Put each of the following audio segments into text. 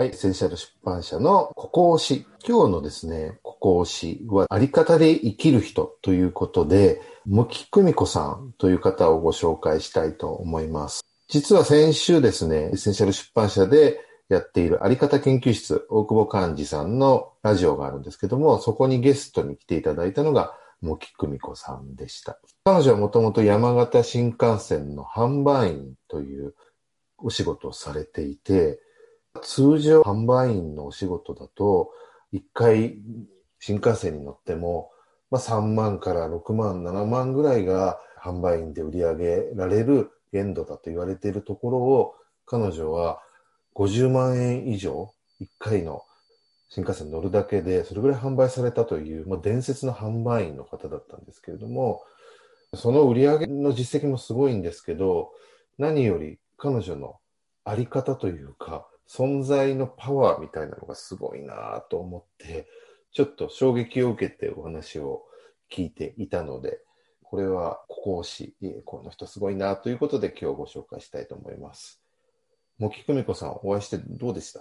はい、エッセンシャル出版社のここ推し。今日のですね、ここ推しは、あり方で生きる人ということで、茂木久美子さんという方をご紹介したいと思います。実は先週ですね、エッセンシャル出版社でやっているあり方研究室、大久保寛司さんのラジオがあるんですけども、そこにゲストに来ていただいたのが、茂木久美子さんでした。彼女はもともと山形新幹線の販売員というお仕事をされていて、通常販売員のお仕事だと、一回新幹線に乗っても、まあ、3万から6万、7万ぐらいが販売員で売り上げられる限度だと言われているところを、彼女は50万円以上、1回の新幹線に乗るだけで、それぐらい販売されたという、まあ、伝説の販売員の方だったんですけれども、その売り上げの実績もすごいんですけど、何より彼女のあり方というか、存在のパワーみたいなのがすごいなと思って、ちょっと衝撃を受けてお話を聞いていたので、これは講師、この人すごいなということで今日ご紹介したいと思います。もきくみこさん、お会いしてどうでした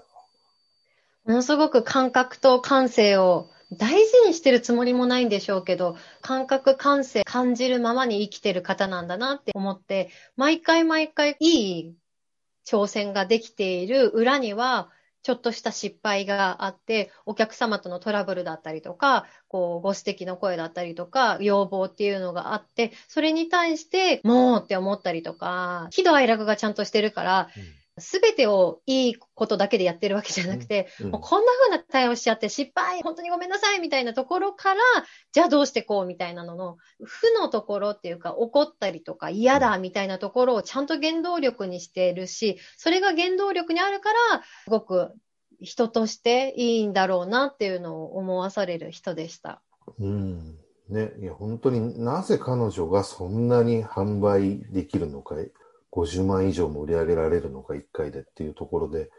ものすごく感覚と感性を大事にしてるつもりもないんでしょうけど、感覚、感性、感じるままに生きてる方なんだなって思って、毎回毎回いい挑戦ができている裏には、ちょっとした失敗があって、お客様とのトラブルだったりとか、こう、ご指摘の声だったりとか、要望っていうのがあって、それに対して、もうって思ったりとか、喜怒哀楽がちゃんとしてるから、うん。すべてをいいことだけでやってるわけじゃなくて、うんうん、もうこんな風な対応しちゃって失敗、本当にごめんなさいみたいなところから、じゃあどうしてこうみたいなのの、負のところっていうか怒ったりとか嫌だみたいなところをちゃんと原動力にしているし、それが原動力にあるから、すごく人としていいんだろうなっていうのを思わされる人でした。うん。ね、いや本当になぜ彼女がそんなに販売できるのか50万以上も売り上げられるのか、1回でっていうところで、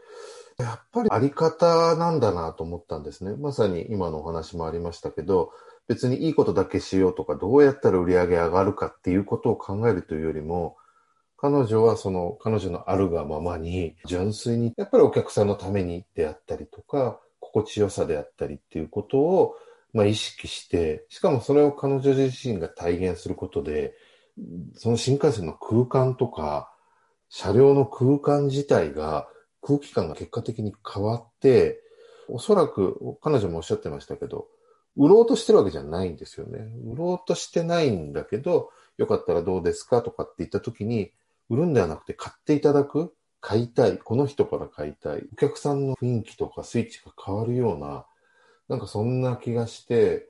やっぱりあり方なんだなと思ったんですね。まさに今のお話もありましたけど、別にいいことだけしようとか、どうやったら売り上げ上がるかっていうことを考えるというよりも、彼女はその彼女のあるがままに、純粋にやっぱりお客さんのためにであったりとか、心地よさであったりっていうことを、まあ、意識して、しかもそれを彼女自身が体現することで、その新幹線の空間とか、車両の空間自体が、空気感が結果的に変わって、おそらく彼女もおっしゃってましたけど、売ろうとしてるわけじゃないんですよね。売ろうとしてないんだけど、よかったらどうですかとかって言った時に、売るんではなくて買っていただく、買いたい、この人から買いたい、お客さんの雰囲気とかスイッチが変わるような、なんかそんな気がして、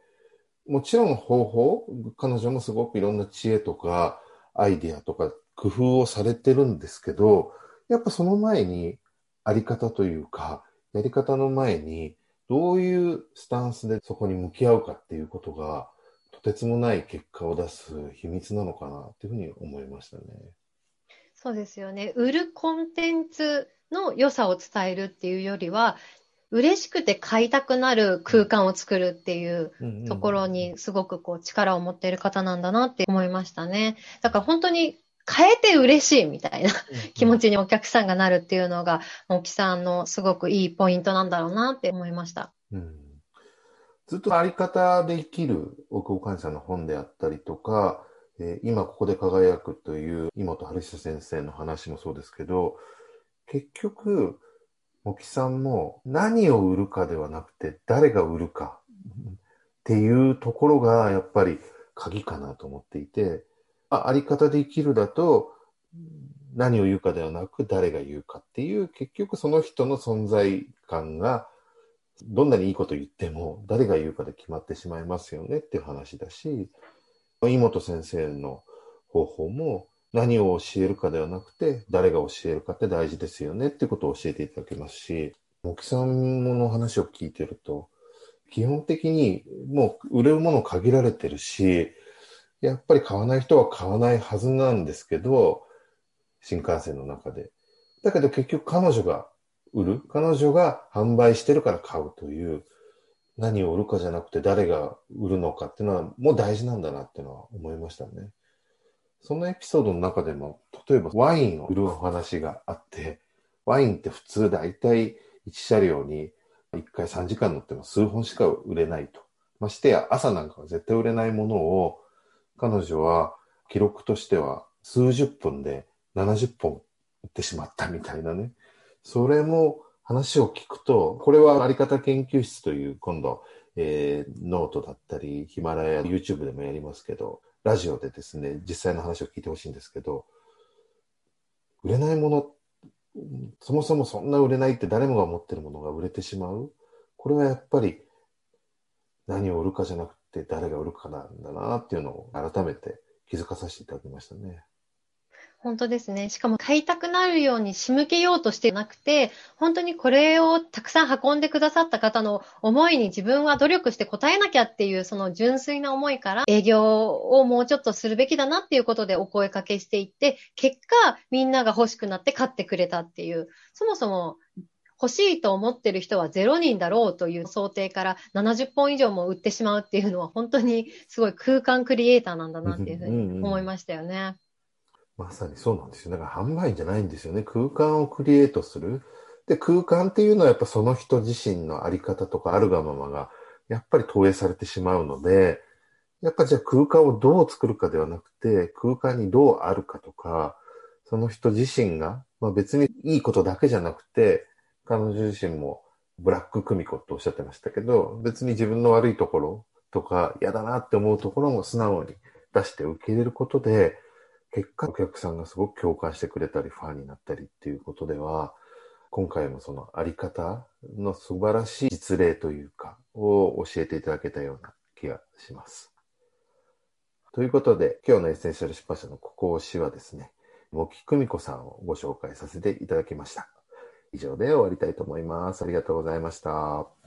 もちろん方法、彼女もすごくいろんな知恵とか、アイディアとか工夫をされてるんですけど、やっぱその前にあり方というか、やり方の前に、どういうスタンスでそこに向き合うかっていうことが、とてつもない結果を出す秘密なのかなっていうふうに思いましたね。そうですよね。売るコンテンツの良さを伝えるっていうよりは、嬉しくて買いたくなる空間を作るっていうところにすごくこう力を持っている方なんだなって思いましたね。だから本当に変えて嬉しいみたいな 気持ちにお客さんがなるっていうのが、大木さんのすごくいいポイントなんだろうなって思いました。うん、ずっとあり方で生きる大久保寛さんの本であったりとか、えー、今ここで輝くという妹春久先生の話もそうですけど、結局、茂木さんも何を売るかではなくて誰が売るかっていうところがやっぱり鍵かなと思っていて、ああり方で生きるだと何を言うかではなく誰が言うかっていう結局その人の存在感がどんなにいいこと言っても誰が言うかで決まってしまいますよねっていう話だし、井本先生の方法も何を教えるかではなくて、誰が教えるかって大事ですよねってことを教えていただけますし、茂木さんの話を聞いてると、基本的にもう売れるもの限られてるし、やっぱり買わない人は買わないはずなんですけど、新幹線の中で。だけど結局彼女が売る、彼女が販売してるから買うという、何を売るかじゃなくて誰が売るのかっていうのはもう大事なんだなっていうのは思いましたね。そのエピソードの中でも、例えばワインを売るお話があって、ワインって普通大体1車両に1回3時間乗っても数本しか売れないと。ましてや朝なんかは絶対売れないものを、彼女は記録としては数十分で70本売ってしまったみたいなね。それも話を聞くと、これはあり方研究室という今度、えー、ノートだったり、ヒマラヤ、YouTube でもやりますけど、ラジオでですね、実際の話を聞いてほしいんですけど、売れないもの、そもそもそんな売れないって誰もが思ってるものが売れてしまう。これはやっぱり何を売るかじゃなくて誰が売るかなんだなっていうのを改めて気づかさせていただきましたね。本当ですね。しかも買いたくなるように仕向けようとしてなくて、本当にこれをたくさん運んでくださった方の思いに自分は努力して応えなきゃっていうその純粋な思いから営業をもうちょっとするべきだなっていうことでお声かけしていって、結果みんなが欲しくなって買ってくれたっていう、そもそも欲しいと思ってる人は0人だろうという想定から70本以上も売ってしまうっていうのは本当にすごい空間クリエイターなんだなっていうふうに思いましたよね。うんうんまさにそうなんですよ。だから販売じゃないんですよね。空間をクリエイトする。で、空間っていうのはやっぱその人自身のあり方とかあるがままがやっぱり投影されてしまうので、やっぱじゃあ空間をどう作るかではなくて、空間にどうあるかとか、その人自身が、まあ別にいいことだけじゃなくて、彼女自身もブラック久美子っておっしゃってましたけど、別に自分の悪いところとか嫌だなって思うところも素直に出して受け入れることで、結果お客さんがすごく共感してくれたり、ファンになったりっていうことでは、今回もそのあり方の素晴らしい実例というか、を教えていただけたような気がします。ということで、今日のエッセンシャル出版社のここ推しはですね、茂木久美子さんをご紹介させていただきました。以上で終わりたいと思います。ありがとうございました。